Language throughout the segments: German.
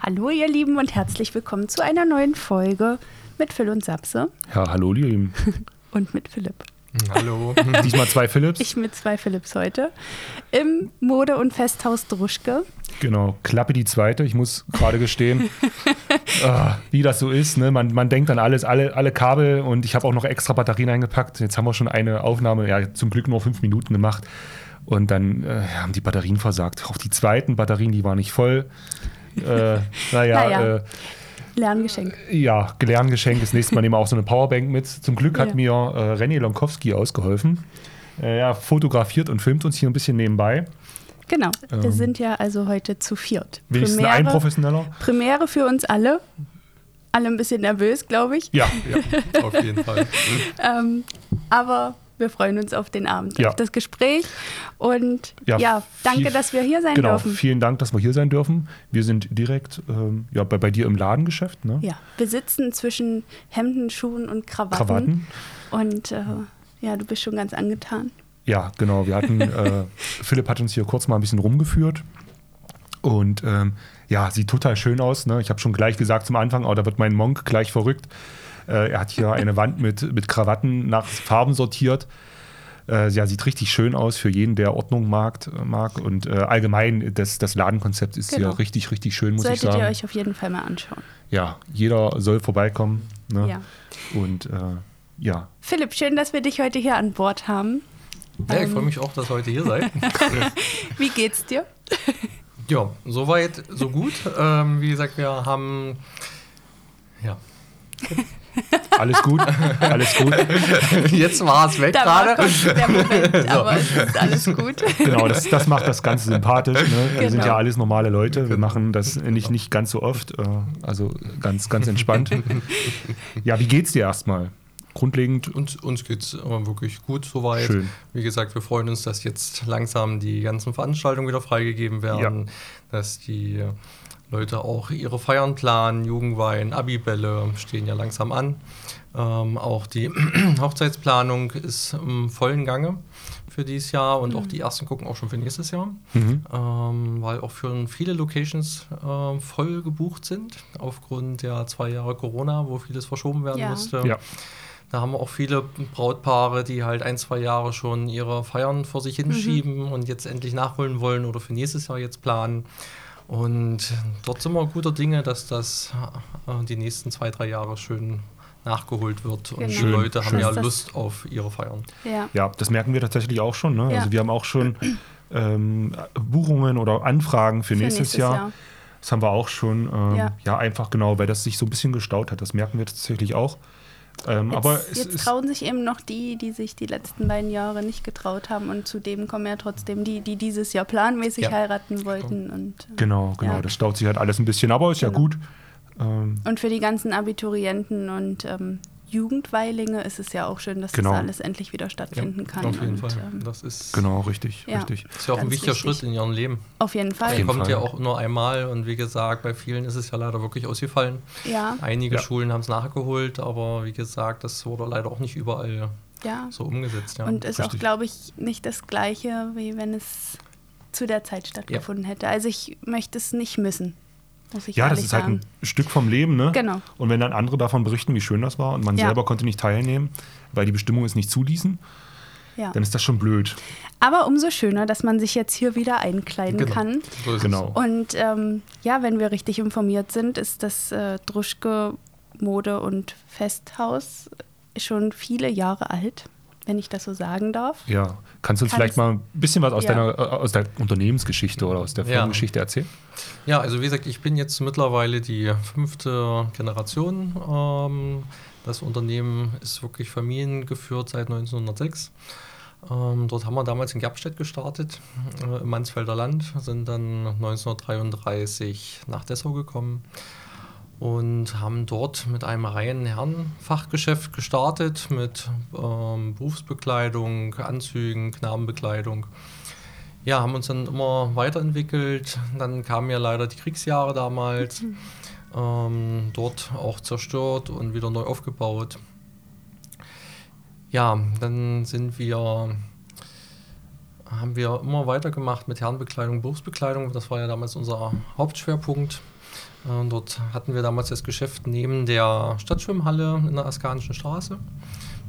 Hallo ihr Lieben und herzlich willkommen zu einer neuen Folge mit Phil und Sapse Ja, hallo, ihr Lieben. und mit Philipp. Hallo. Diesmal zwei Philips. Ich mit zwei Philips heute im Mode- und Festhaus Druschke. Genau, Klappe die zweite. Ich muss gerade gestehen, ah, wie das so ist. Ne? Man, man denkt an alles, alle, alle Kabel und ich habe auch noch extra Batterien eingepackt. Jetzt haben wir schon eine Aufnahme, ja, zum Glück nur fünf Minuten gemacht. Und dann äh, haben die Batterien versagt. Auch die zweiten Batterien, die waren nicht voll. Äh, naja, Naja. Äh, Lerngeschenk. ja, Lerngeschenk. Das nächste Mal nehmen wir auch so eine Powerbank mit. Zum Glück hat Ja. mir äh, René Lonkowski ausgeholfen. Äh, ja, fotografiert und filmt uns hier ein bisschen nebenbei. Genau. Wir Ähm. sind ja also heute zu viert. Wenigstens ein professioneller. Premiere für uns alle. Alle ein bisschen nervös, glaube ich. Ja, Ja, auf jeden Fall. Ähm, aber wir freuen uns auf den Abend, Ja. auf das Gespräch. Und ja, Ja, danke, viel- dass wir hier sein genau. dürfen. Vielen Dank, dass wir hier sein dürfen. Wir sind direkt ähm, ja, bei, bei dir im Ladengeschäft. Ne? Ja, wir sitzen zwischen Hemden, Schuhen und Krawatten. Krawatten. Und äh, ja, du bist schon ganz angetan. Ja, genau. Wir hatten, äh, Philipp hat uns hier kurz mal ein bisschen rumgeführt. Und ähm, ja, sieht total schön aus. Ne? Ich habe schon gleich gesagt zum Anfang, oh, da wird mein Monk gleich verrückt. Äh, er hat hier eine Wand mit, mit Krawatten nach Farben sortiert. Äh, ja, sieht richtig schön aus für jeden, der Ordnung mag. mag. Und äh, allgemein, das, das Ladenkonzept ist Genau. hier richtig, richtig schön, muss ich Solltet sagen. ihr euch auf jeden Fall mal anschauen. ja, jeder soll vorbeikommen. Ne? Ja. Und äh, ja, Philipp, schön, dass wir dich heute hier an Bord haben. Ja, ich freue mich auch, dass ihr heute hier seid. Wie geht's dir? Ja, soweit, so gut. Ähm, wie gesagt, wir haben. Ja, alles gut, alles gut. jetzt war es weg gerade. der Moment, aber es ist alles gut. Genau, das, das macht das Ganze sympathisch. Ne? Wir sind Genau. ja alles normale Leute. Wir machen das nicht, nicht ganz so oft. Äh, also ganz, ganz entspannt. Ja, wie geht's dir erstmal? Grundlegend Uns, uns geht es wirklich gut soweit. Schön. Wie gesagt, wir freuen uns, dass jetzt langsam die ganzen Veranstaltungen wieder freigegeben werden, dass die Leute auch ihre Feiern planen, Jugendwein, Abibälle stehen ja langsam an. Ähm, auch die Hochzeitsplanung ist im vollen Gange für dieses Jahr und auch die ersten gucken auch schon für nächstes Jahr, Mhm. ähm, weil auch für viele Locations ähm, voll gebucht sind aufgrund der zwei Jahre Corona, wo vieles verschoben werden Ja. musste. Ja. Da haben wir auch viele Brautpaare, die halt ein, zwei Jahre schon ihre Feiern vor sich hinschieben und jetzt endlich nachholen wollen oder für nächstes Jahr jetzt planen. Und dort sind wir guter Dinge, dass das äh, die nächsten zwei, drei Jahre schön nachgeholt wird. Und Genau. die Schön, Leute haben schön. ja Lust auf ihre Feiern. Ja. ja, das merken wir tatsächlich auch schon. Ne? Ja. Also wir haben auch schon ähm, Buchungen oder Anfragen für, Für nächstes, nächstes Jahr. Jahr. Das haben wir auch schon. Ähm, Ja. ja. einfach genau, weil das sich so ein bisschen gestaut hat. Das merken wir tatsächlich auch. Ähm, Jetzt, aber es jetzt trauen sich eben noch die, die sich die letzten beiden Jahre nicht getraut haben und zudem kommen ja trotzdem die, die dieses Jahr planmäßig Ja. heiraten wollten und, äh, genau, genau, Ja. das staut sich halt alles ein bisschen, aber ist ja Genau. gut. Ähm, und für die ganzen Abiturienten und ähm, Jugendweilinge ist es ja auch schön, dass Genau. das alles endlich wieder stattfinden kann. auf jeden und, Fall. Ähm, Das ist, genau, richtig, Ja. richtig. ist ja auch ein wichtiger wichtig. Schritt in ihrem Leben. auf jeden Fall. Der kommt Fall. ja auch nur einmal und wie gesagt, bei vielen ist es ja leider wirklich ausgefallen. Ja, Einige Ja. Schulen haben es nachgeholt, aber wie gesagt, das wurde leider auch nicht überall ja. so umgesetzt. Ja. und ist auch, richtig. glaube ich, nicht das Gleiche, wie wenn es zu der Zeit stattgefunden hätte. Also ich möchte es nicht missen, muss ich Ja, das ist halt sagen. ein Stück vom Leben, ne? Genau. Und wenn dann andere davon berichten, wie schön das war und man Ja. selber konnte nicht teilnehmen, weil die Bestimmungen es nicht zuließen, ja. dann ist das schon blöd. Aber umso schöner, dass man sich jetzt hier wieder einkleiden Genau. kann. So ist Genau. Und ähm, ja, wenn wir richtig informiert sind, ist das äh, Druschke Mode- und Festhaus schon viele Jahre alt, wenn ich das so sagen darf. Ja. Kannst du uns Kann vielleicht mal ein bisschen was aus, Ja. deiner, äh, aus der Unternehmensgeschichte oder aus der Ja. Firmengeschichte erzählen? es. Ja, also wie gesagt, ich bin jetzt mittlerweile die fünfte Generation. Ähm, das Unternehmen ist wirklich familiengeführt seit 1906. Ähm, dort haben wir damals in Gerbstedt gestartet, äh, im Mansfelder Land, sind dann 1933 nach Dessau gekommen und haben dort mit einem reinen Herrenfachgeschäft gestartet, mit ähm, Berufsbekleidung, Anzügen, Knabenbekleidung. Ja, haben uns dann immer weiterentwickelt. Dann kamen ja leider die Kriegsjahre damals. Ähm, dort auch zerstört und wieder neu aufgebaut. Ja, dann sind wir haben wir immer weitergemacht mit Herrenbekleidung, Berufsbekleidung. Das war ja damals unser Hauptschwerpunkt. Äh, dort hatten wir damals das Geschäft neben der Stadtschwimmhalle in der Askanischen Straße,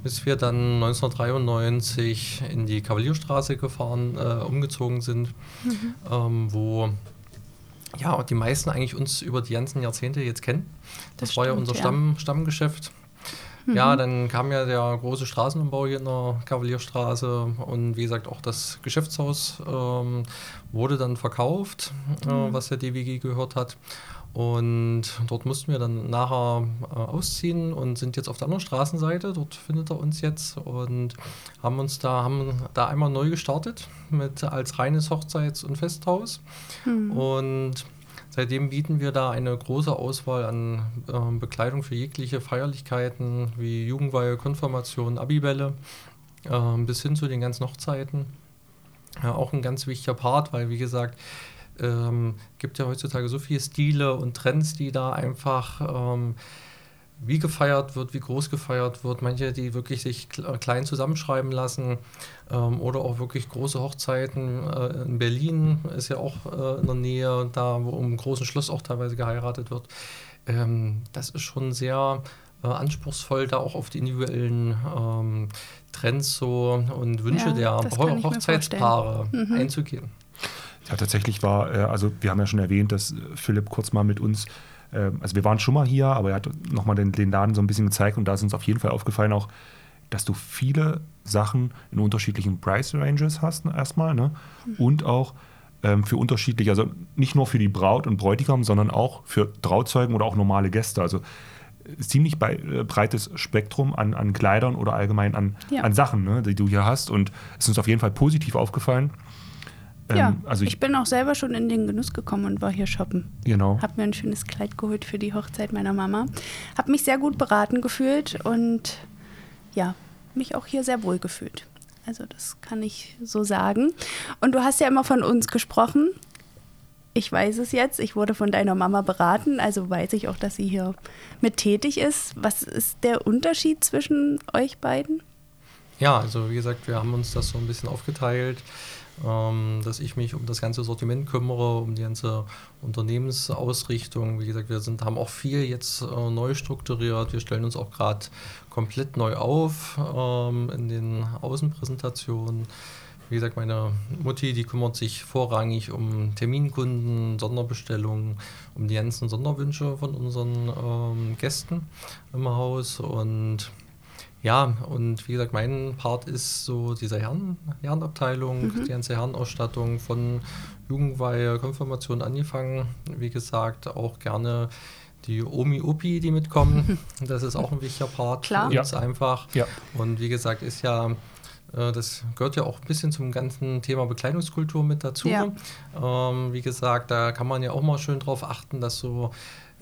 bis wir dann 1993 in die Kavalierstraße gefahren, äh, umgezogen sind, mhm. ähm, wo ja, die meisten eigentlich uns über die ganzen Jahrzehnte jetzt kennen. Das, das war stimmt, ja unser Stamm, ja. Stammgeschäft. Mhm. Ja, dann kam ja der große Straßenumbau hier in der Kavalierstraße und wie gesagt auch das Geschäftshaus ähm, wurde dann verkauft, äh, mhm. äh, was der DWG gehört hat. Und dort mussten wir dann nachher äh, ausziehen und sind jetzt auf der anderen Straßenseite. Dort findet er uns jetzt und haben uns da, haben da einmal neu gestartet mit als reines Hochzeits- und Festhaus. Mhm. Und seitdem bieten wir da eine große Auswahl an äh, Bekleidung für jegliche Feierlichkeiten wie Jugendweihe, Konfirmation, Abibälle äh, bis hin zu den ganzen Hochzeiten. Ja, auch ein ganz wichtiger Part, weil wie gesagt, ähm, gibt ja heutzutage so viele Stile und Trends, die da einfach ähm, wie gefeiert wird, wie groß gefeiert wird. Manche, die wirklich sich klein zusammenschreiben lassen ähm, oder auch wirklich große Hochzeiten. Äh, in Berlin ist ja auch äh, in der Nähe, da wo im großen Schloss auch teilweise geheiratet wird. Ähm, das ist schon sehr äh, anspruchsvoll, da auch auf die individuellen ähm, Trends so und Wünsche ja, der Ho Hochzeitspaare mhm. einzugehen. Ja, tatsächlich war, äh, also wir haben ja schon erwähnt, dass Philipp kurz mal mit uns, äh, also wir waren schon mal hier, aber er hat nochmal den, den Laden so ein bisschen gezeigt und da ist uns auf jeden Fall aufgefallen auch, dass du viele Sachen in unterschiedlichen Price Ranges hast erstmal ne? Mhm. und auch ähm, für unterschiedliche, also nicht nur für die Braut und Bräutigam, sondern auch für Trauzeugen oder auch normale Gäste. Also äh, ziemlich bei, äh, breites Spektrum an, an Kleidern oder allgemein an, ja. an Sachen, ne, die du hier hast. Und es ist uns auf jeden Fall positiv aufgefallen. Ähm, ja, also ich, ich, bin auch selber schon in den Genuss gekommen und war hier shoppen. Genau. Hab mir ein schönes Kleid geholt für die Hochzeit meiner Mama. Hab mich sehr gut beraten gefühlt und ja, mich auch hier sehr wohl gefühlt. Also das kann ich so sagen. Und du hast ja immer von uns gesprochen. Ich weiß es jetzt. Ich wurde von deiner Mama beraten, also weiß ich auch, dass sie hier mit tätig ist. Was ist der Unterschied zwischen euch beiden? Ja, also wie gesagt, wir haben uns das so ein bisschen aufgeteilt dass ich mich um das ganze Sortiment kümmere, um die ganze Unternehmensausrichtung. Wie gesagt, wir sind, haben auch viel jetzt äh, neu strukturiert. Wir stellen uns auch gerade komplett neu auf ähm, in den Außenpräsentationen. Wie gesagt, meine Mutti, die kümmert sich vorrangig um Terminkunden, Sonderbestellungen, um die ganzen Sonderwünsche von unseren ähm, Gästen im Haus und ja, und wie gesagt, mein Part ist so diese Herren, Herrenabteilung, mhm. die ganze Herrenausstattung von Jugendweihe, Konfirmation angefangen. Wie gesagt, auch gerne die Omi-Upi, die mitkommen. Das ist auch ein wichtiger Part Klar. für uns ja. einfach. Ja. Und wie gesagt, ist ja äh, das gehört ja auch ein bisschen zum ganzen Thema Bekleidungskultur mit dazu. Ja. Ähm, wie gesagt, da kann man ja auch mal schön drauf achten, dass so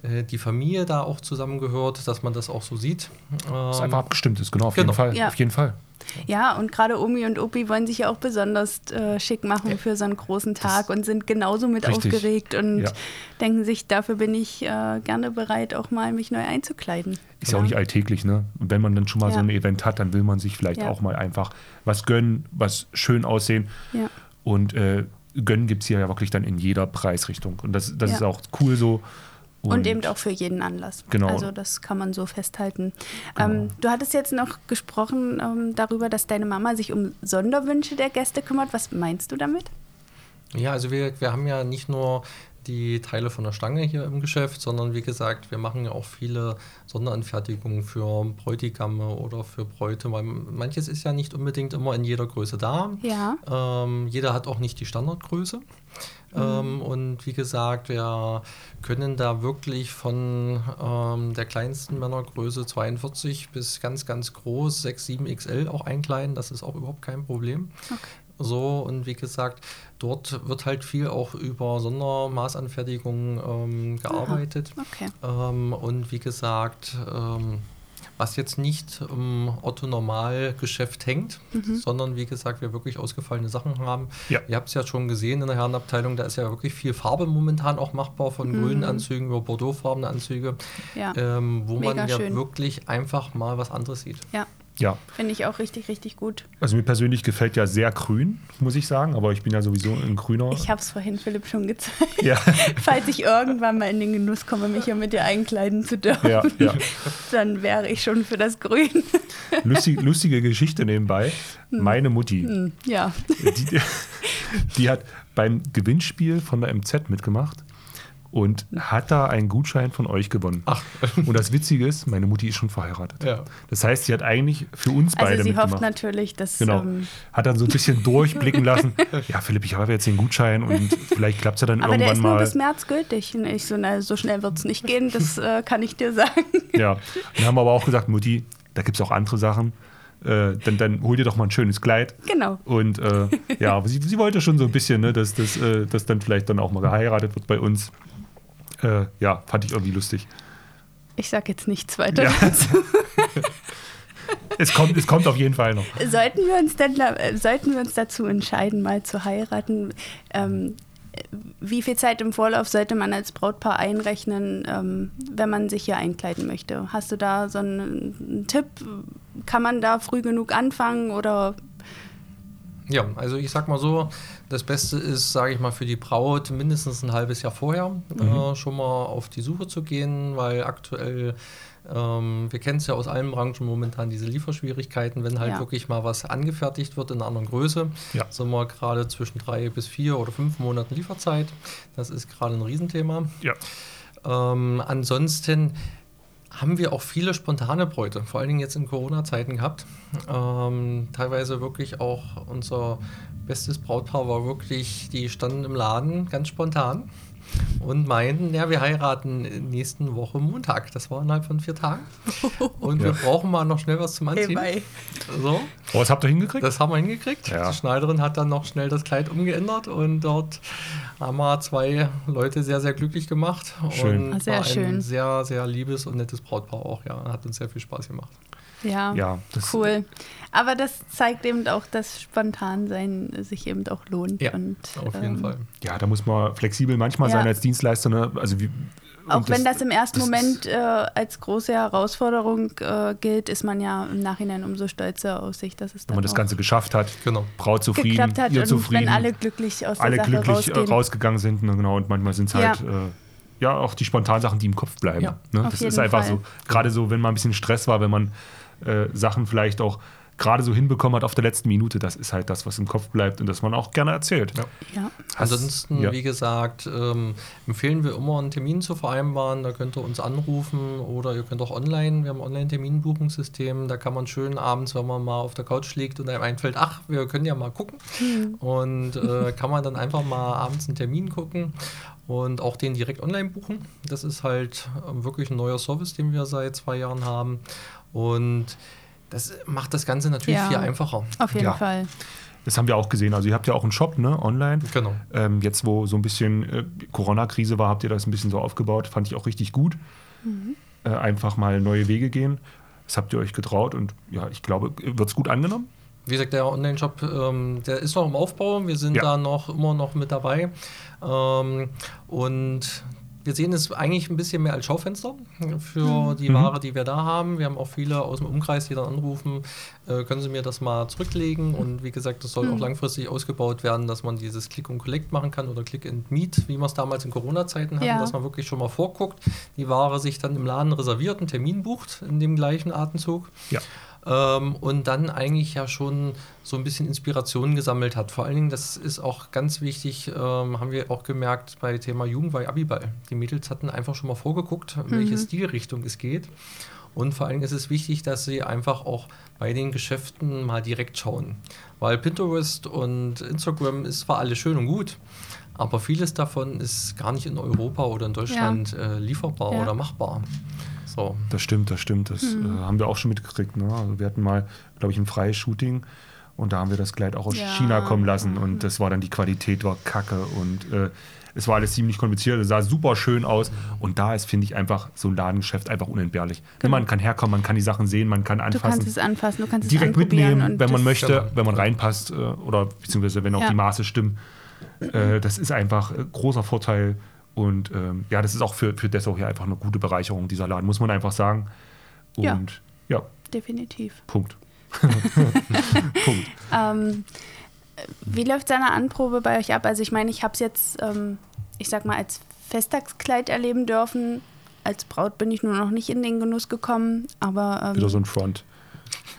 äh, die Familie da auch zusammengehört, dass man das auch so sieht. Das einfach ähm, abgestimmt ist, genau, auf genau. jeden Fall. Ja. Auf jeden Fall. Ja, und gerade Omi und Opi wollen sich ja auch besonders äh, schick machen ja. für so einen großen Tag das und sind genauso mit richtig. aufgeregt und ja. denken sich, dafür bin ich äh, gerne bereit, auch mal mich neu einzukleiden. Ist ja auch nicht alltäglich, ne? Und wenn man dann schon mal so ein Event hat, dann will man sich vielleicht auch mal einfach was gönnen, was schön aussehen. Ja. Und äh, gönnen gibt es hier ja wirklich dann in jeder Preisrichtung. Und das, das ist auch cool so. Und, und, eben auch für jeden Anlass. Genau. Also das kann man so festhalten. Genau. Ähm, du hattest jetzt noch gesprochen ähm, darüber, dass deine Mama sich um Sonderwünsche der Gäste kümmert. Was meinst du damit? Ja, also wir, wir haben ja nicht nur die Teile von der Stange hier im Geschäft, sondern wie gesagt, wir machen ja auch viele Sonderanfertigungen für Bräutigamme oder für Bräute, weil manches ist ja nicht unbedingt immer in jeder Größe da. Ja. Ähm, jeder hat auch nicht die Standardgröße. Mhm. Ähm, und wie gesagt, wir können da wirklich von ähm, der kleinsten Männergröße 42 bis ganz, ganz groß 6, 7 XL auch einkleiden. Das ist auch überhaupt kein Problem. Okay. So, und wie gesagt, dort wird halt viel auch über Sondermaßanfertigungen ähm, gearbeitet. Okay. Ähm, und wie gesagt, ähm, was jetzt nicht im Otto-Normal-Geschäft hängt, mhm. sondern wie gesagt, wir wirklich ausgefallene Sachen haben. Ja. Ihr habt es ja schon gesehen in der Herrenabteilung, da ist ja wirklich viel Farbe momentan auch machbar, von mhm. grünen Anzügen über bordeauxfarbene Anzüge, ja. ähm, wo Mega man ja schön. wirklich einfach mal was anderes sieht. Ja. Ja. Finde ich auch richtig, richtig gut. Also mir persönlich gefällt ja sehr grün, muss ich sagen, aber ich bin ja sowieso ein grüner. Ich habe es vorhin Philipp schon gezeigt. Ja. Falls ich irgendwann mal in den Genuss komme, mich hier mit dir einkleiden zu dürfen, Ja, ja. dann wäre ich schon für das Grün. Lustig, lustige Geschichte nebenbei. Meine Mutti, Hm, ja. die, die hat beim Gewinnspiel von der MZ mitgemacht und hat da einen Gutschein von euch gewonnen. Ach, Und das Witzige ist, meine Mutti ist schon verheiratet. ja. Das heißt, sie hat eigentlich für uns beide Also sie mitgemacht. hofft natürlich, dass Genau. ähm, Hat dann so ein bisschen durchblicken lassen. Ja, Philipp, ich habe jetzt den Gutschein und vielleicht klappt es ja dann aber der irgendwann ist nur mal. bis März gültig. Und ich so, na, so schnell wird es nicht gehen, das äh, kann ich dir sagen. Ja. Dann haben wir aber auch gesagt, Mutti, da gibt es auch andere Sachen. Äh, dann, dann hol dir doch mal ein schönes Kleid. Genau. Und äh, ja, aber sie, sie wollte schon so ein bisschen, ne, dass, dass, äh, dass dann vielleicht dann auch mal geheiratet wird bei uns. Äh, ja, fand ich irgendwie lustig. Ich sag jetzt nichts weiter Ja. dazu. Es kommt, es kommt auf jeden Fall noch. Sollten wir uns denn, äh, sollten wir uns dazu entscheiden, mal zu heiraten, ähm, wie viel Zeit im Vorlauf sollte man als Brautpaar einrechnen, ähm, wenn man sich hier einkleiden möchte? Hast du da so einen, einen Tipp? Kann man da früh genug anfangen oder Ja, also ich sag mal so, das Beste ist, sage ich mal, für die Braut mindestens ein halbes Jahr vorher äh, schon mal auf die Suche zu gehen, weil aktuell, ähm, wir kennen es ja aus allen Branchen momentan, diese Lieferschwierigkeiten, wenn halt Ja. wirklich mal was angefertigt wird in einer anderen Größe, Ja. sind wir gerade zwischen drei bis vier oder fünf Monaten Lieferzeit. Das ist gerade ein Riesenthema. Ja. Ähm, ansonsten haben wir auch viele spontane Bräute, vor allen Dingen jetzt in Corona-Zeiten gehabt. Ähm, teilweise wirklich auch unser bestes Brautpaar war wirklich, die standen im Laden ganz spontan und meinten, ja, wir heiraten nächsten Woche Montag. Das war innerhalb von vier Tagen. Und wir Ja. brauchen mal noch schnell was zum Anziehen. So, Oh, was habt ihr hingekriegt? das haben wir hingekriegt. Ja. Die Schneiderin hat dann noch schnell das Kleid umgeändert und dort haben wir zwei Leute sehr, sehr glücklich gemacht. Schön. Und sehr war ein schön. sehr, sehr liebes und nettes Brautpaar auch, ja. Hat uns sehr viel Spaß gemacht. ja, ja, das, cool. Aber das zeigt eben auch, dass Spontansein sich eben auch lohnt. Ja, und, Auf jeden ähm, Fall. ja, da muss man flexibel manchmal Ja. sein als Dienstleister. Ne? Also wie, Auch wenn das im ersten das Moment äh, als große Herausforderung äh, gilt, ist man ja im Nachhinein umso stolzer aus sich, dass es wenn man das Ganze geschafft hat, Genau. Braut zufrieden, geklappt hat ihr und zufrieden, wenn alle glücklich aus der alle Sache glücklich äh, rausgehen. rausgegangen sind. Ne? Genau, und manchmal sind es halt äh, ja auch die spontanen Sachen, die im Kopf bleiben. Ja, ne? auf Das jeden ist einfach Fall. so, gerade so, wenn mal ein bisschen Stress war, wenn man äh, Sachen vielleicht auch gerade so hinbekommen hat auf der letzten Minute, das ist halt das, was im Kopf bleibt und das man auch gerne erzählt. Ja. ja. Ansonsten, ja. wie gesagt, ähm, empfehlen wir immer einen Termin zu vereinbaren. Da könnt ihr uns anrufen oder ihr könnt auch online. Wir haben ein Online-Terminbuchungssystem. Da kann man schön abends, wenn man mal auf der Couch liegt und einem einfällt, ach, wir können ja mal gucken. Und äh, kann man dann einfach mal abends einen Termin gucken und auch den direkt online buchen. Das ist halt ähm, wirklich ein neuer Service, den wir seit zwei Jahren haben. Und das macht das Ganze natürlich Ja. viel einfacher. Auf jeden Ja. Fall. Das haben wir auch gesehen. Also ihr habt ja auch einen Shop, ne, online. Genau. Ähm, jetzt, wo so ein bisschen äh, Corona-Krise war, habt ihr das ein bisschen so aufgebaut. Fand ich auch richtig gut. Äh, einfach mal neue Wege gehen. Das habt ihr euch getraut und ja, ich glaube, wird es gut angenommen. Wie gesagt, der Online-Shop, ähm, der ist noch im Aufbau. Wir sind Ja. da noch immer noch mit dabei. Ähm, und wir sehen es eigentlich ein bisschen mehr als Schaufenster für die Mhm. Ware, die wir da haben. Wir haben auch viele aus dem Umkreis, die dann anrufen, äh, können Sie mir das mal zurücklegen? Und wie gesagt, das soll auch langfristig ausgebaut werden, dass man dieses Click und Collect machen kann oder Click and Meet, wie wir es damals in Corona-Zeiten hatten, Ja. dass man wirklich schon mal vorguckt, die Ware sich dann im Laden reserviert, einen Termin bucht in dem gleichen Atemzug. Ja. Ähm, und dann eigentlich ja schon so ein bisschen Inspiration gesammelt hat. Vor allen Dingen, das ist auch ganz wichtig, ähm, haben wir auch gemerkt bei Thema Jugendweih Abiball. Die Mädels hatten einfach schon mal vorgeguckt, in welche Stilrichtung es geht. Und vor allen Dingen ist es wichtig, dass sie einfach auch bei den Geschäften mal direkt schauen. Weil Pinterest und Instagram ist zwar alles schön und gut, aber vieles davon ist gar nicht in Europa oder in Deutschland äh, lieferbar Ja. oder machbar. So. Das stimmt, das stimmt. Das äh, haben wir auch schon mitgekriegt. Ne? Also wir hatten mal, glaube ich, ein freies Shooting und da haben wir das Kleid auch aus Ja. China kommen lassen und das war dann die Qualität war kacke und äh, es war alles ziemlich kompliziert, es sah super schön aus und da ist, finde ich, einfach so ein Ladengeschäft einfach unentbehrlich. Genau. Man kann herkommen, man kann die Sachen sehen, man kann Du anfassen. kannst es anfassen, du kannst es direkt mitnehmen, wenn man möchte, Genau. wenn man reinpasst äh, oder beziehungsweise wenn auch Ja. die Maße stimmen. Äh, das ist einfach äh, großer Vorteil und ähm, ja, das ist auch für, für Dessau hier einfach eine gute Bereicherung, dieser Laden, muss man einfach sagen. Und Ja. ja, Definitiv. Punkt. Punkt. ähm, wie läuft seine Anprobe bei euch ab? Also ich meine, ich habe es jetzt, ähm, ich sag mal, als Festtagskleid erleben dürfen. Als Braut bin ich nur noch nicht in den Genuss gekommen, aber... Ähm, Wieder so ein Front.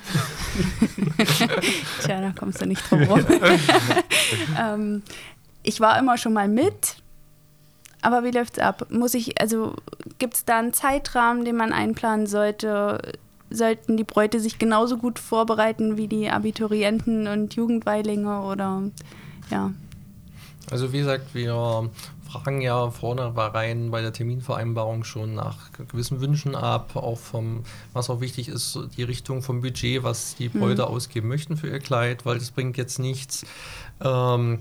Tja, da kommst du nicht drum rum. ähm, ich war immer schon mal mit, aber wie läuft es ab? Muss ich, also gibt es da einen Zeitrahmen, den man einplanen sollte? Sollten die Bräute sich genauso gut vorbereiten wie die Abiturienten und Jugendweilinge oder ja? Also wie gesagt, wir fragen ja vornherein bei der Terminvereinbarung schon nach gewissen Wünschen ab, auch vom, was auch wichtig ist, die Richtung vom Budget, was die Bräute mhm. ausgeben möchten für ihr Kleid, weil das bringt jetzt nichts. Ähm,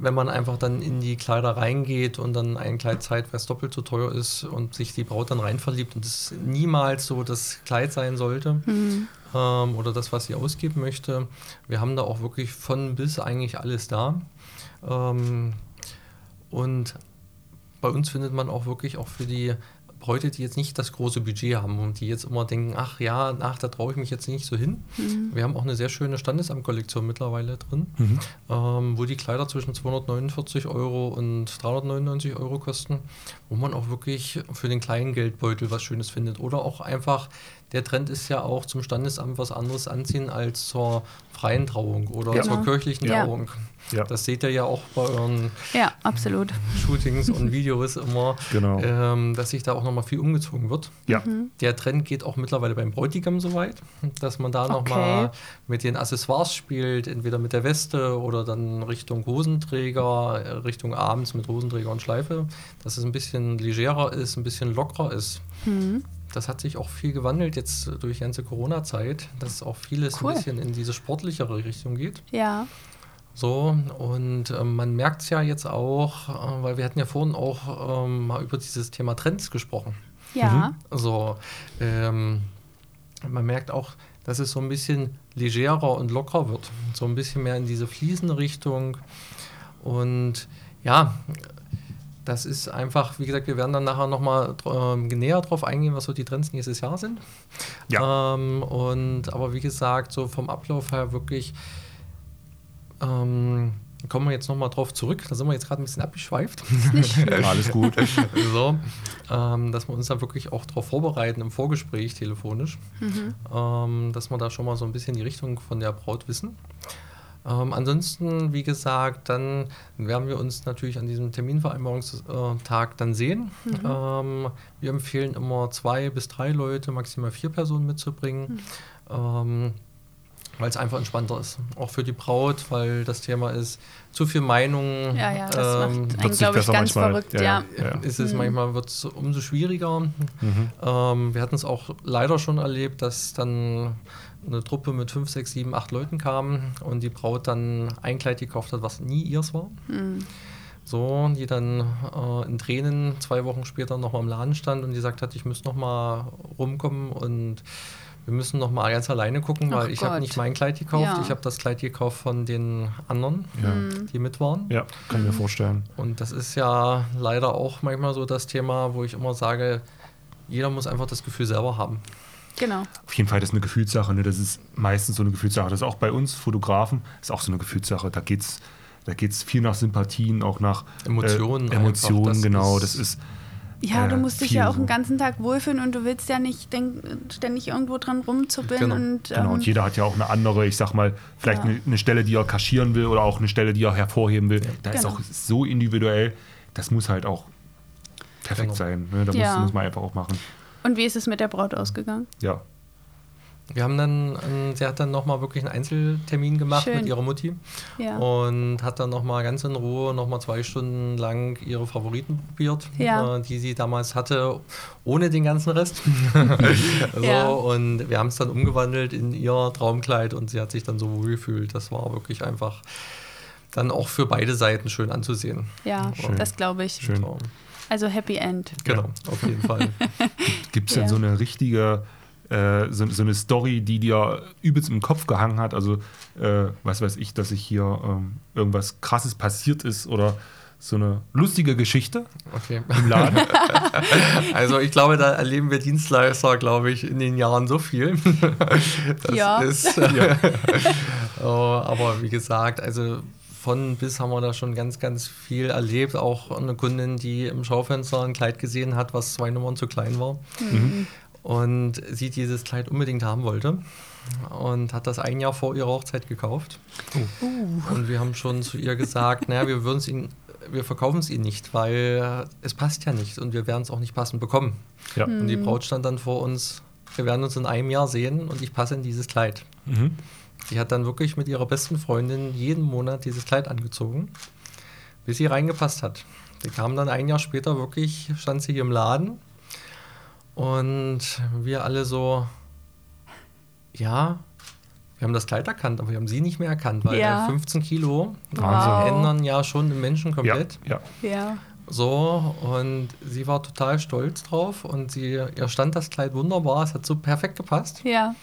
wenn man einfach dann in die Kleider reingeht und dann ein Kleid zeigt, was doppelt so teuer ist und sich die Braut dann rein verliebt und es niemals so das Kleid sein sollte mhm. ähm, oder das, was sie ausgeben möchte. Wir haben da auch wirklich von bis eigentlich alles da. Ähm, und bei uns findet man auch wirklich auch für die Bräute, die jetzt nicht das große Budget haben und die jetzt immer denken, ach ja, ach, da traue ich mich jetzt nicht so hin. Mhm. Wir haben auch eine sehr schöne Standesamt-Kollektion mittlerweile drin, mhm. ähm, wo die Kleider zwischen 249 Euro und 399 Euro kosten, wo man auch wirklich für den kleinen Geldbeutel was Schönes findet. Oder auch einfach, der Trend ist ja auch zum Standesamt was anderes anziehen als zur freien Trauung oder ja. zur kirchlichen. Trauung. Ja. Das seht ihr ja auch bei euren ja, absolut. Shootings und Videos immer, genau. ähm, dass sich da auch nochmal viel umgezogen wird. Ja. Mhm. Der Trend geht auch mittlerweile beim Bräutigam so weit, dass man da okay. nochmal mit den Accessoires spielt, entweder mit der Weste oder dann Richtung Hosenträger, Richtung abends mit Hosenträger und Schleife, dass es ein bisschen legerer ist, ein bisschen lockerer ist. Mhm das hat sich auch viel gewandelt jetzt durch die ganze Corona-Zeit, dass auch vieles cool. ein bisschen in diese sportlichere Richtung geht. Ja. So, und äh, man merkt es ja jetzt auch, äh, weil wir hatten ja vorhin auch ähm, mal über dieses Thema Trends gesprochen. Ja. Mhm. So, ähm, man merkt auch, dass es so ein bisschen legerer und lockerer wird. So ein bisschen mehr in diese fließende Richtung. Und ja, das ist einfach, wie gesagt, wir werden dann nachher nochmal ähm, näher drauf eingehen, was so die Trends nächstes Jahr sind. Ja. Ähm, und aber wie gesagt, so vom Ablauf her wirklich ähm, kommen wir jetzt nochmal drauf zurück. Da sind wir jetzt gerade ein bisschen abgeschweift. Alles gut. so, ähm, dass wir uns da wirklich auch darauf vorbereiten im Vorgespräch telefonisch, mhm. ähm, dass wir da schon mal so ein bisschen die Richtung von der Braut wissen. Ähm, ansonsten, wie gesagt, dann werden wir uns natürlich an diesem Terminvereinbarungstag dann sehen. Mhm. Ähm, wir empfehlen immer zwei bis drei Leute, maximal vier Personen mitzubringen. Mhm. Ähm, weil es einfach entspannter ist. Auch für die Braut, weil das Thema ist, zu viel Meinung. Ja, ja, das ähm, macht einen, glaube ich, ganz manchmal. verrückt. Ja, ja. ja. Ist es mhm. manchmal wird es umso schwieriger. Mhm. Ähm, wir hatten es auch leider schon erlebt, dass dann eine Truppe mit fünf, sechs, sieben, acht Leuten kam und die Braut dann ein Kleid gekauft hat, was nie ihrs war. Mhm. So, die dann äh, in Tränen zwei Wochen später nochmal im Laden stand und gesagt hat, ich müsste nochmal rumkommen und wir müssen noch mal ganz alleine gucken, weil Ach ich habe nicht mein Kleid gekauft, ja. ich habe das Kleid gekauft von den anderen, ja. die mit waren. Ja, kann ich mir vorstellen. Und das ist ja leider auch manchmal so das Thema, wo ich immer sage, jeder muss einfach das Gefühl selber haben. Genau. Auf jeden Fall, das ist eine Gefühlssache. Ne? Das ist meistens so eine Gefühlssache. Das ist auch bei uns Fotografen, ist auch so eine Gefühlssache. Da geht es da geht's viel nach Sympathien, auch nach Emotionen. Äh, Emotionen, das genau. Ist das ist ja, du musst dich ja auch so. den ganzen Tag wohlfühlen und du willst ja nicht denk, ständig irgendwo dran rumzuppeln. Genau. Und, ähm, genau, und jeder hat ja auch eine andere, ich sag mal, vielleicht ja. eine, eine, Stelle, die er kaschieren will oder auch eine Stelle, die er hervorheben will. Da genau. ist auch so individuell, das muss halt auch perfekt genau. sein. Ne? Da ja. muss, muss man einfach auch machen. Und wie ist es mit der Braut ausgegangen? Ja, wir haben dann, sie hat dann nochmal wirklich einen Einzeltermin gemacht Schön. mit ihrer Mutti ja. und hat dann nochmal ganz in Ruhe nochmal zwei Stunden lang ihre Favoriten probiert, ja. äh, die sie damals hatte, ohne den ganzen Rest. so, ja. Und wir haben es dann umgewandelt in ihr Traumkleid und sie hat sich dann so wohl gefühlt. Das war wirklich einfach dann auch für beide Seiten schön anzusehen. Ja, Schön. das glaube ich. Schön. Also Happy End. Genau, auf jeden Fall. Gibt es denn so eine richtige äh, so, so, eine Story, die dir übelst im Kopf gehangen hat. Also, äh, was weiß ich, dass sich hier ähm, irgendwas Krasses passiert ist oder so eine lustige Geschichte Okay. im Laden. Also ich glaube, da erleben wir Dienstleister, glaube ich, in den Jahren so viel. Das Ja. ist, Oh, aber wie gesagt, also von bis haben wir da schon ganz, ganz viel erlebt. Auch eine Kundin, die im Schaufenster ein Kleid gesehen hat, was zwei Nummern zu klein war. Und sie dieses Kleid unbedingt haben wollte. Und hat das ein Jahr vor ihrer Hochzeit gekauft. Und wir haben schon zu ihr gesagt, naja, wir würden es ihnen, wir verkaufen es ihnen nicht, weil es passt ja nicht und wir werden es auch nicht passend bekommen. Ja. Und die Braut stand dann vor uns, wir werden uns in einem Jahr sehen und ich passe in dieses Kleid. Mhm. Die hat dann wirklich mit ihrer besten Freundin jeden Monat dieses Kleid angezogen, bis sie reingepasst hat. Die kam dann ein Jahr später wirklich, stand sie hier im Laden und wir alle so, ja, wir haben das Kleid erkannt, aber wir haben sie nicht mehr erkannt, weil Ja. 15 Kilo Wahnsinn. ändern ja schon den Menschen Ja, komplett. ja. Ja. So, und sie war total stolz drauf und sie, ihr stand das Kleid wunderbar, es hat so perfekt gepasst. Ja.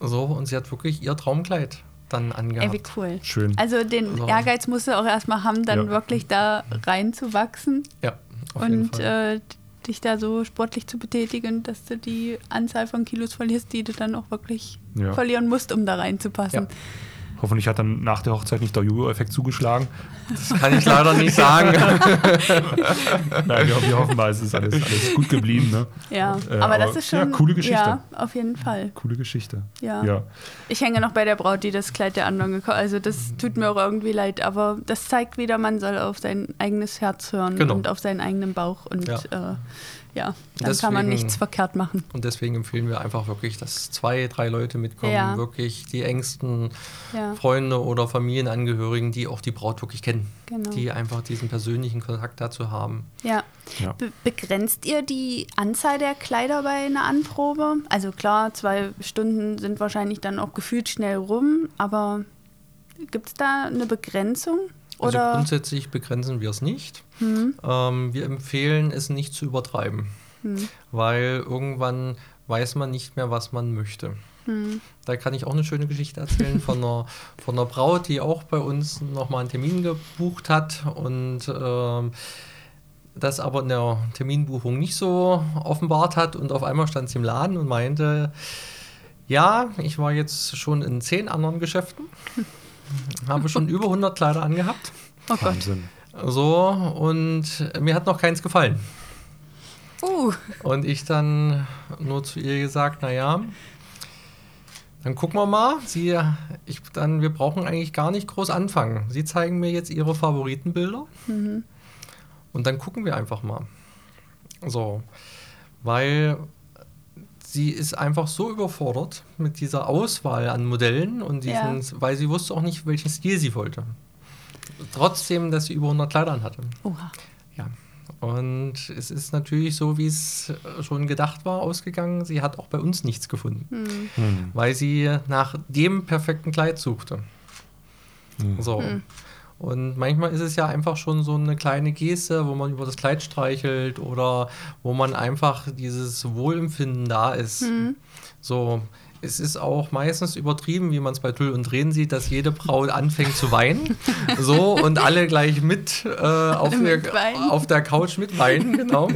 So, und sie hat wirklich ihr Traumkleid dann Ey, angehabt. wie cool. Schön. Also den So. Ehrgeiz musst du auch erstmal haben, dann Ja. wirklich da reinzuwachsen ja, auf jeden und Fall. äh, dich da so sportlich zu betätigen, dass du die Anzahl von Kilos verlierst, die du dann auch wirklich Ja. verlieren musst, um da reinzupassen. Ja. Hoffentlich hat dann nach der Hochzeit nicht der Jojo-Effekt zugeschlagen. das kann ich leider nicht sagen. Nein, wir, wir hoffen mal, es ist alles, alles gut geblieben. Ne? Ja, Äh, aber das ist schon. ja, coole Geschichte. Ja, auf jeden Fall. Coole Geschichte. Ja. ja. Ich hänge noch bei der Braut, die das Kleid der anderen gekauft Also, das tut mir auch irgendwie leid, aber das zeigt wieder, man soll auf sein eigenes Herz hören Genau. und auf seinen eigenen Bauch. Und ja, äh, ja dann kann man Deswegen- nichts verkehrt machen. Und deswegen empfehlen wir einfach wirklich, dass zwei, drei Leute mitkommen, Ja. wirklich die engsten Ja, Freunde oder Familienangehörigen, die auch die Braut wirklich kennen, genau. die einfach diesen persönlichen Kontakt dazu haben. Ja. Ja. Be begrenzt ihr die Anzahl der Kleider bei einer Anprobe? Also klar, zwei Stunden sind wahrscheinlich dann auch gefühlt schnell rum, aber gibt es da eine Begrenzung? Also Oder? grundsätzlich begrenzen wir es nicht. Hm, Ähm, wir empfehlen es nicht zu übertreiben, hm, weil irgendwann weiß man nicht mehr, was man möchte. hm. Da kann ich auch eine schöne Geschichte erzählen von einer, von einer Braut, die auch bei uns nochmal einen Termin gebucht hat und ähm, das aber in der Terminbuchung nicht so offenbart hat und auf einmal stand sie im Laden und meinte, ja, ich war jetzt schon in zehn anderen Geschäften, habe schon über 100 Kleider angehabt. Oh Gott. Wahnsinn. So, und mir hat noch keins gefallen. Uh, Und ich dann nur zu ihr gesagt, naja, dann gucken wir mal. Sie, ich, dann, wir brauchen eigentlich gar nicht groß anfangen. Sie zeigen mir jetzt ihre Favoritenbilder mhm. und dann gucken wir einfach mal. So, weil sie ist einfach so überfordert mit dieser Auswahl an Modellen und diesen, weil sie wusste auch nicht, welchen Stil sie wollte. Trotzdem, dass sie über 100 Kleider anhatte. Oha. Ja. Und es ist natürlich so, wie es äh, schon gedacht war, ausgegangen. Sie hat auch bei uns nichts gefunden, Hm. Hm. weil sie nach dem perfekten Kleid suchte. Hm. So. Und manchmal ist es ja einfach schon so eine kleine Geste, wo man über das Kleid streichelt oder wo man einfach dieses Wohlempfinden da ist. Hm. So. Es ist auch meistens übertrieben, wie man es bei Tull und Drehen sieht, dass jede Braut anfängt zu weinen. So und alle gleich mit, äh, auf, der, Mitweinen. auf der Couch mitweinen, genau.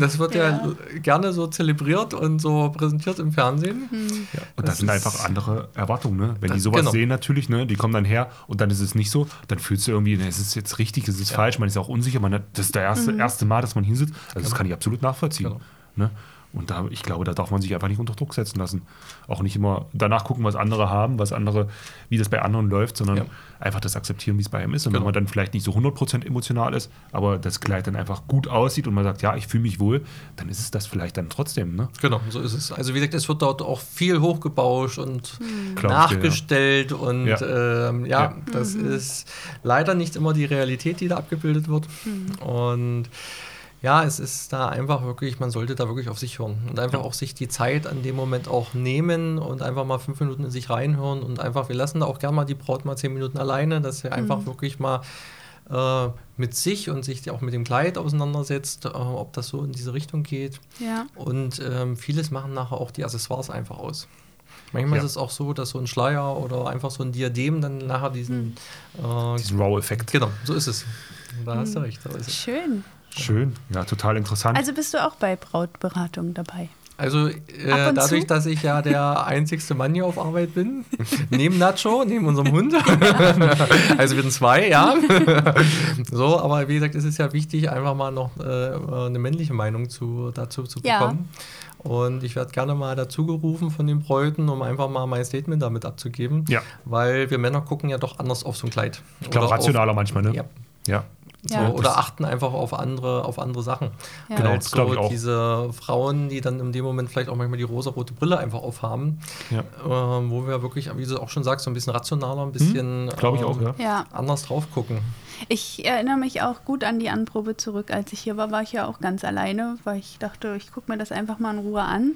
Das wird ja. Ja. gerne so zelebriert und so präsentiert im Fernsehen. Hm. Und das, Das sind einfach andere Erwartungen, ne? Wenn die Das- sowas genau. sehen natürlich, ne? Die kommen dann her und dann ist es nicht so, dann fühlst du irgendwie, ne, es ist jetzt richtig, es ist Ja. falsch, man ist auch unsicher, man hat, das ist der erste, erste Mal, dass man hinsitzt. Also das Genau. kann ich absolut nachvollziehen. Genau. Ne? Und da, ich glaube, da darf man sich einfach nicht unter Druck setzen lassen. Auch nicht immer danach gucken, was andere haben, was andere, wie das bei anderen läuft, sondern Ja. einfach das akzeptieren, wie es bei einem ist. Und Genau. wenn man dann vielleicht nicht so 100% emotional ist, aber das Kleid dann einfach gut aussieht und man sagt, ja, ich fühle mich wohl, dann ist es das vielleicht dann trotzdem. Ne? Genau, so ist es. Also wie gesagt, es wird dort auch viel hochgebauscht und dir, nachgestellt und Ja. ähm, ja, Ja. das ist leider nicht immer die Realität, die da abgebildet wird. Und ja, es ist da einfach wirklich, man sollte da wirklich auf sich hören und einfach auch sich die Zeit an dem Moment auch nehmen und einfach mal fünf Minuten in sich reinhören und einfach, wir lassen da auch gerne mal die Braut mal zehn Minuten alleine, dass sie einfach wirklich mal äh, mit sich und sich auch mit dem Kleid auseinandersetzt, äh, ob das so in diese Richtung geht. Ja. Und ähm, vieles machen nachher auch die Accessoires einfach aus. Manchmal Ja. ist es auch so, dass so ein Schleier oder einfach so ein Diadem dann nachher diesen. Äh, Diesen Raw-Effekt. genau, so ist es. Da hast du recht. Ist es. Schön. Schön, ja, total interessant. Also bist du auch bei Brautberatung dabei? Also äh, dadurch, zu? dass ich ja der einzigste Mann hier auf Arbeit bin, neben Nacho, neben unserem Hund. also wir sind zwei, ja. so, aber wie gesagt, es ist ja wichtig, einfach mal noch äh, eine männliche Meinung zu, dazu zu Ja. bekommen. Und ich werde gerne mal dazu gerufen von den Bräuten, um einfach mal mein Statement damit abzugeben. Ja. Weil wir Männer gucken ja doch anders auf so ein Kleid. ich glaube, Oder auf- rationaler manchmal, ne? Ja. ja. Ja. So, oder achten einfach auf andere, auf andere Sachen. Ja. Genau, das glaub ich so auch. diese Frauen, die dann in dem Moment vielleicht auch manchmal die rosa-rote Brille einfach aufhaben, Ja. ähm, wo wir wirklich, wie du auch schon sagst, so ein bisschen rationaler, ein bisschen Glaube ich ähm, auch, ja. Ja. anders drauf gucken. Ich erinnere mich auch gut an die Anprobe zurück. Als ich hier war, war ich ja auch ganz alleine, weil ich dachte, ich gucke mir das einfach mal in Ruhe an.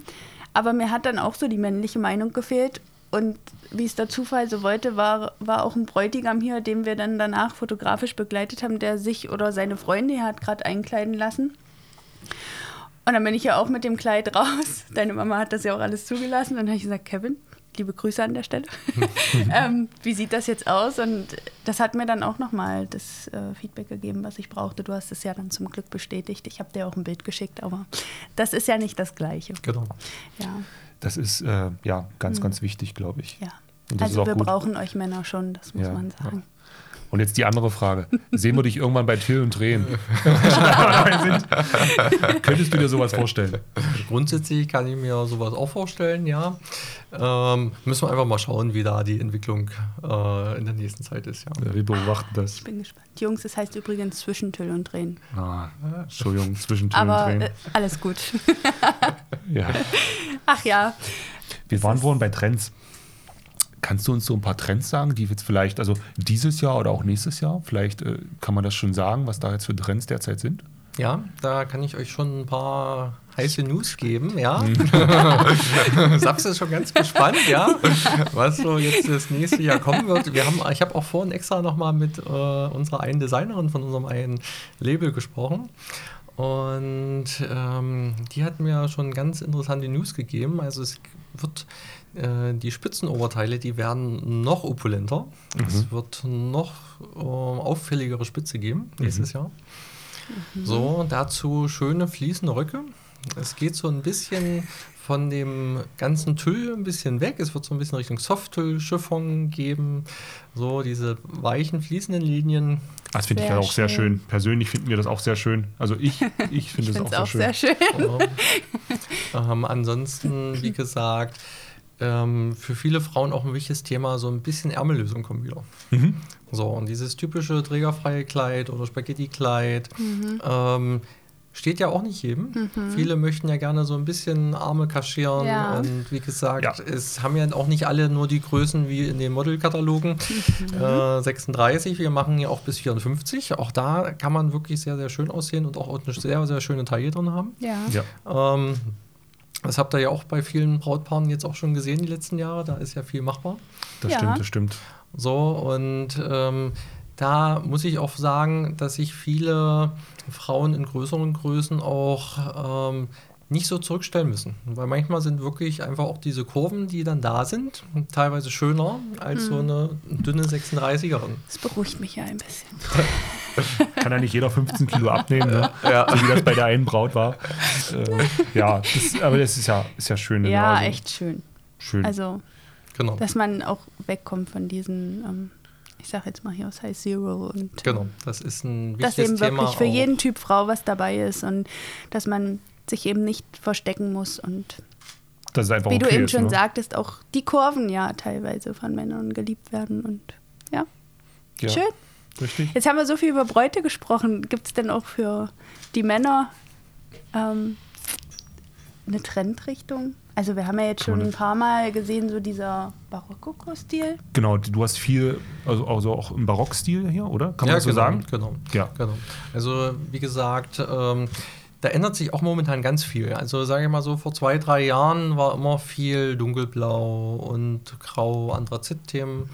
Aber mir hat dann auch so die männliche Meinung gefehlt. Und wie es der Zufall so wollte, war, war auch ein Bräutigam hier, den wir dann danach fotografisch begleitet haben, der sich oder seine Freunde hier hat gerade einkleiden lassen. Und dann bin ich ja auch mit dem Kleid raus. Deine Mama hat das ja auch alles zugelassen. Und dann habe ich gesagt, Kevin, liebe Grüße an der Stelle. ähm, wie sieht das jetzt aus? Und das hat mir dann auch nochmal das äh, Feedback gegeben, was ich brauchte. Du hast es ja dann zum Glück bestätigt. Ich habe dir auch ein Bild geschickt, aber das ist ja nicht das Gleiche. Genau. Ja, Das ist äh, ja ganz, ganz wichtig, glaube ich. ja. Also wir brauchen euch Männer schon, das muss Ja, man sagen. Und jetzt die andere Frage. Sehen wir dich irgendwann bei Till und Tränen? Könntest du dir sowas vorstellen? Grundsätzlich kann ich mir sowas auch vorstellen, ja. Ähm, müssen wir einfach mal schauen, wie da die Entwicklung äh, in der nächsten Zeit ist, ja. Ja, Wir beobachten das. Ich bin gespannt. Jungs, es heißt übrigens zwischen Tüll und Tränen. Ah, Entschuldigung, zwischen Till und Aber Tränen. äh, alles gut. Ja. Ach ja, Wir waren vorhin bei Trends. Kannst du uns so ein paar Trends sagen, die jetzt vielleicht, also dieses Jahr oder auch nächstes Jahr, vielleicht äh, kann man das schon sagen, was da jetzt für Trends derzeit sind? Ja, da kann ich euch schon ein paar heiße News geben, ja. Saps ist schon ganz gespannt, ja, was so jetzt das nächste Jahr kommen wird. Wir haben, ich habe auch vorhin extra nochmal mit äh, unserer einen Designerin von unserem einen Label gesprochen. Und ähm, die hat mir schon ganz interessante News gegeben. Also es wird äh, die Spitzenoberteile, die werden noch opulenter. Es wird noch äh, auffälligere Spitze geben nächstes Jahr. So, dazu schöne fließende Röcke. Es geht so ein bisschen von dem ganzen Tüll ein bisschen weg. Es wird so ein bisschen Richtung Softtüll, Chiffon geben. So diese weichen, fließenden Linien. Das finde ich ja auch sehr schön. Persönlich finden wir das auch sehr schön. Also ich, ich finde es auch, es sehr auch schön. sehr schön. ähm, ansonsten, wie gesagt, ähm, für viele Frauen auch ein wichtiges Thema, so ein bisschen Ärmellösung kommen wieder. Mhm. So, und dieses typische trägerfreie Kleid oder Spaghetti-Kleid ähm, steht ja auch nicht jedem. Viele möchten ja gerne so ein bisschen Arme kaschieren. Ja. Und wie gesagt, Ja. es haben ja auch nicht alle nur die Größen wie in den Modelkatalogen. Äh, 36, wir machen ja auch bis 54. Auch da kann man wirklich sehr, sehr schön aussehen und auch eine sehr, sehr schöne Taille drin haben. Ja. Ja. Ähm, das habt ihr ja auch bei vielen Brautpaaren jetzt auch schon gesehen die letzten Jahre. Da ist ja viel machbar. Das Ja. stimmt, das stimmt. So, und ähm, da muss ich auch sagen, dass sich viele Frauen in größeren Größen auch ähm, nicht so zurückstellen müssen. Weil manchmal sind wirklich einfach auch diese Kurven, die dann da sind, teilweise schöner als so eine dünne 36erin. Das beruhigt mich ja ein bisschen. Kann ja nicht jeder 15 Kilo abnehmen, ne? Ja. so wie das bei der einen Braut war. Äh, ja, das, aber das ist ja, ist ja schön. ne? Ja, Also, echt schön. Schön. Also, Genau. dass man auch wegkommt von diesen, ähm, ich sag jetzt mal hier aus High Zero und Genau, das ist ein dass wichtiges eben Thema. wirklich für auch. jeden Typ Frau was dabei ist und dass man sich eben nicht verstecken muss und das ist einfach wie okay du eben ist, schon ne? sagtest, auch die Kurven ja teilweise von Männern geliebt werden und ja, Ja, schön. Richtig. Jetzt haben wir so viel über Bräute gesprochen. Gibt es denn auch für die Männer ähm, eine Trendrichtung? Also wir haben ja jetzt schon ein paar Mal gesehen, so dieser Barockoko-Stil. Genau, du hast viel, also, also auch im Barockstil hier, oder? Kann man ja, das so genau, sagen? Genau. Ja. genau. Also, wie gesagt, ähm, da ändert sich auch momentan ganz viel. Also, sage ich mal so, vor zwei, drei Jahren war immer viel dunkelblau und grau, Anthrazit-Themen.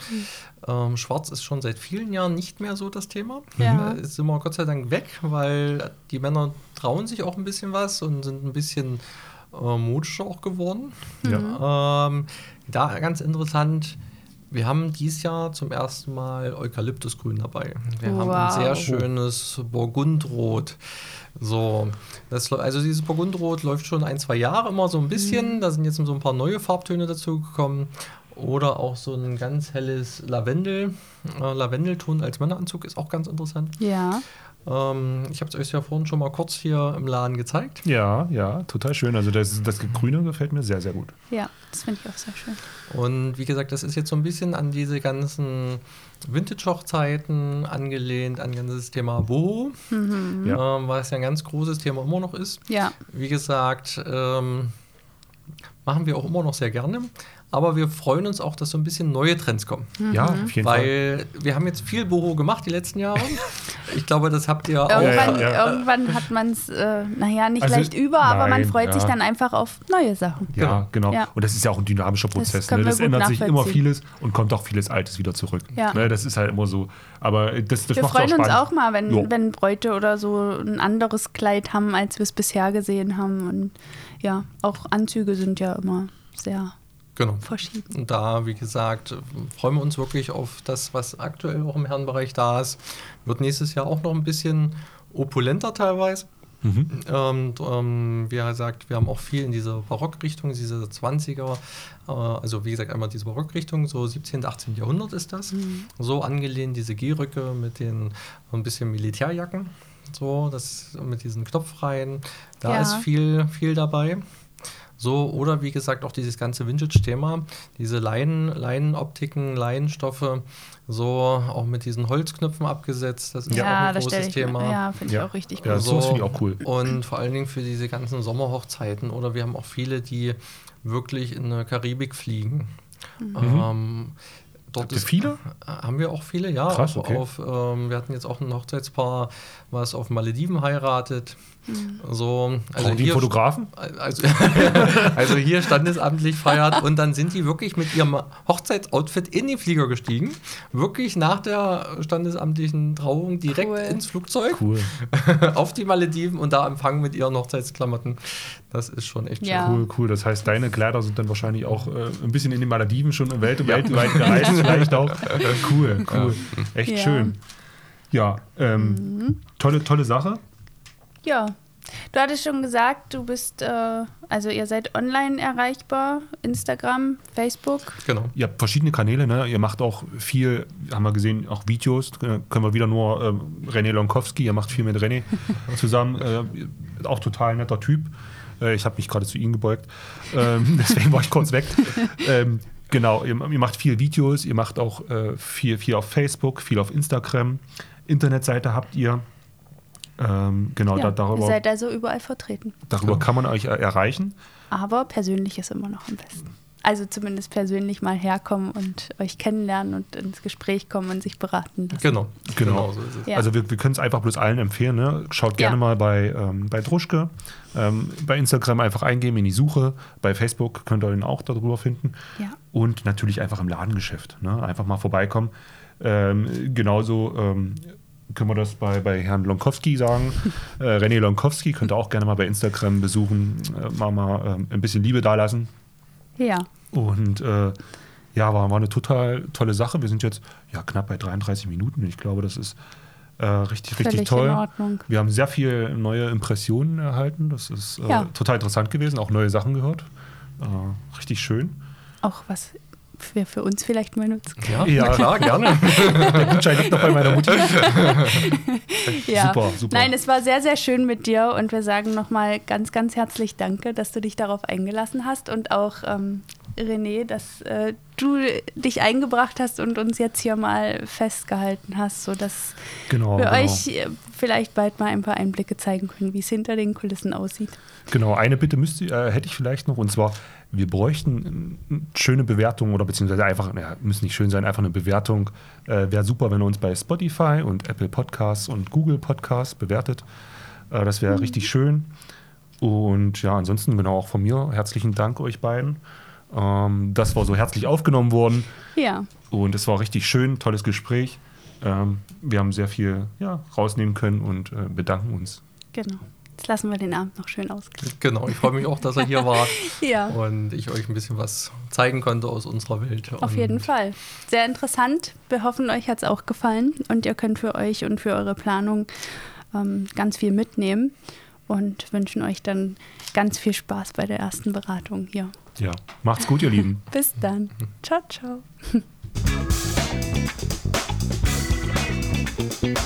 Ähm, Schwarz ist schon seit vielen Jahren nicht mehr so das Thema. Ja. Äh, Ist immer Gott sei Dank weg, weil die Männer trauen sich auch ein bisschen was und sind ein bisschen äh, modisch auch geworden. Ja. Ähm, da ganz interessant, wir haben dieses Jahr zum ersten Mal Eukalyptusgrün dabei. Wir haben ein Wow. sehr schönes Burgundrot. So, das, also dieses Burgundrot läuft schon ein, zwei Jahre immer so ein bisschen. Da sind jetzt so ein paar neue Farbtöne dazu gekommen. Oder auch so ein ganz helles Lavendel. Äh, Lavendelton als Männeranzug ist auch ganz interessant. Ja. Ähm, ich habe es euch ja vorhin schon mal kurz hier im Laden gezeigt. Ja, ja, total schön. Also das, das Grüne gefällt mir sehr, sehr gut. Ja, das finde ich auch sehr schön. Und wie gesagt, das ist jetzt so ein bisschen an diese ganzen Vintage-Hochzeiten angelehnt, an ganzes Thema Boho, Ja. ähm, was ja ein ganz großes Thema immer noch ist. Ja. Wie gesagt, ähm, machen wir auch immer noch sehr gerne. Aber wir freuen uns auch, dass so ein bisschen neue Trends kommen. Ja, auf jeden Fall. Weil wir haben jetzt viel Boho gemacht die letzten Jahre. Ich glaube, das habt ihr auch. Irgendwann, ja, ja. irgendwann hat man es, äh, naja, nicht Also, leicht über, aber man nein, freut sich ja. dann einfach auf neue Sachen. Ja, genau. Ja. Und das ist ja auch ein dynamischer Prozess. ne? Das gut ändert sich immer vieles und kommt auch vieles Altes wieder zurück. Ja. Ne? Das ist halt immer so. Aber das, das Wir freuen auch uns auch mal, wenn, Jo. wenn Bräute oder so ein anderes Kleid haben, als wir es bisher gesehen haben. Und ja, auch Anzüge sind ja immer sehr Genau. verschieden. Und da, wie gesagt, freuen wir uns wirklich auf das, was aktuell auch im Herrenbereich da ist. Wird nächstes Jahr auch noch ein bisschen opulenter teilweise. Mhm. Ähm, und, ähm, wie gesagt, wir haben auch viel in dieser Barockrichtung, diese 20er, äh, also wie gesagt, einmal diese Barockrichtung, so 17., 18. Jahrhundert ist das. So angelehnt, diese Gehröcke mit den ein bisschen Militärjacken, so, das mit diesen Knopfreihen, da Ja. ist viel, viel dabei. So, oder wie gesagt, auch dieses ganze Vintage-Thema, diese Leinen, Leinenoptiken, Leinenstoffe, so auch mit diesen Holzknöpfen abgesetzt, das ist ja, auch ein großes ich Thema. mir. Ja, finde ich Ja. auch richtig Ja, gut. sowas finde ich auch cool. Und vor allen Dingen für diese ganzen Sommerhochzeiten oder wir haben auch viele, die wirklich in der Karibik fliegen. Ähm, dort ihr viele? Haben wir auch viele, ja. Krass, okay. auf, ähm, wir hatten jetzt auch ein Hochzeitspaar, was auf Malediven heiratet. So, also Brauchen die hier- Fotografen? also, also hier standesamtlich feiert und dann sind die wirklich mit ihrem Hochzeitsoutfit in den Flieger gestiegen. Wirklich nach der standesamtlichen Trauung direkt Cool. ins Flugzeug Cool, auf die Malediven und da empfangen mit ihren Hochzeitsklamotten. Das ist schon echt schön. Ja. cool, cool. Das heißt, deine Kleider sind dann wahrscheinlich auch äh, ein bisschen in den Malediven schon welt weltweit gereist, vielleicht auch. Cool, cool. Echt Ja. schön. Ja, ähm, tolle, tolle Sache. Ja. Du hattest schon gesagt, du bist, äh, also ihr seid online erreichbar, Instagram, Facebook. Genau. Ihr habt verschiedene Kanäle, ne? Ihr macht auch viel, haben wir gesehen, auch Videos. Äh, Können wir wieder nur ähm, René Lonkowski, ihr macht viel mit René zusammen. Äh, auch total netter Typ. Äh, ich habe mich gerade zu ihm gebeugt. Ähm, deswegen war ich kurz weg. Ähm, genau, ihr, ihr macht viel Videos, ihr macht auch äh, viel, viel auf Facebook, viel auf Instagram. Internetseite habt ihr. Ähm, genau, Ja, da, ihr darüber, seid also überall vertreten. darüber kann man euch erreichen. Aber persönlich ist immer noch am besten. Also zumindest persönlich mal herkommen und euch kennenlernen und ins Gespräch kommen und sich beraten lassen. Genau. Genau. so ist es. Ja. Also wir, wir können es einfach bloß allen empfehlen. Ne? Schaut gerne Ja. mal bei, ähm, bei Druschke, ähm, bei Instagram einfach eingeben in die Suche. Bei Facebook könnt ihr ihn auch darüber finden. Ja. Und natürlich einfach im Ladengeschäft. Ne? Einfach mal vorbeikommen. Ähm, genauso ähm, können wir das bei, bei Herrn Lonkowski sagen. äh, René Lonkowski könnt ihr auch gerne mal bei Instagram besuchen. Äh, mal mal ähm, ein bisschen Liebe dalassen. Ja. Und äh, ja, war, war eine total tolle Sache. Wir sind jetzt ja knapp bei 33 Minuten. Ich glaube, das ist äh, richtig, richtig Völlig toll. in Ordnung. Wir haben sehr viel neue Impressionen erhalten. Das ist äh, Ja. total interessant gewesen, auch neue Sachen gehört. Äh, richtig schön. Auch was wir für uns vielleicht mal nutzen können. Ja, Ja. klar, gerne. Der Gutschein liegt noch bei meiner Mutti. Ja. Super, super. Nein, es war sehr, sehr schön mit dir und wir sagen nochmal ganz, ganz herzlich Danke, dass du dich darauf eingelassen hast und auch ähm, René, dass äh, du dich eingebracht hast und uns jetzt hier mal festgehalten hast, sodass Genau, wir genau. euch äh, vielleicht bald mal ein paar Einblicke zeigen können, wie es hinter den Kulissen aussieht. Genau, eine Bitte müsste, äh, hätte ich vielleicht noch, und zwar, wir bräuchten äh, schöne Bewertungen oder beziehungsweise einfach, ja, müssen nicht schön sein, einfach eine Bewertung. Äh, Wäre super, wenn ihr uns bei Spotify und Apple Podcasts und Google Podcasts bewertet. Äh, das wäre richtig schön. Und ja, ansonsten genau auch von mir herzlichen Dank euch beiden, ähm, dass wir so herzlich aufgenommen wurden. Ja, Und es war richtig schön, tolles Gespräch. Ähm, wir haben sehr viel ja, rausnehmen können und äh, bedanken uns. genau. Jetzt lassen wir den Abend noch schön ausklingen. Genau, ich freue mich auch, dass er hier war Ja. und ich euch ein bisschen was zeigen konnte aus unserer Welt. Auf und jeden Fall. Sehr interessant. Wir hoffen, euch hat es auch gefallen und ihr könnt für euch und für eure Planung ähm, ganz viel mitnehmen und wünschen euch dann ganz viel Spaß bei der ersten Beratung hier. Ja, macht's gut, ihr Lieben. Bis dann. Ciao, ciao.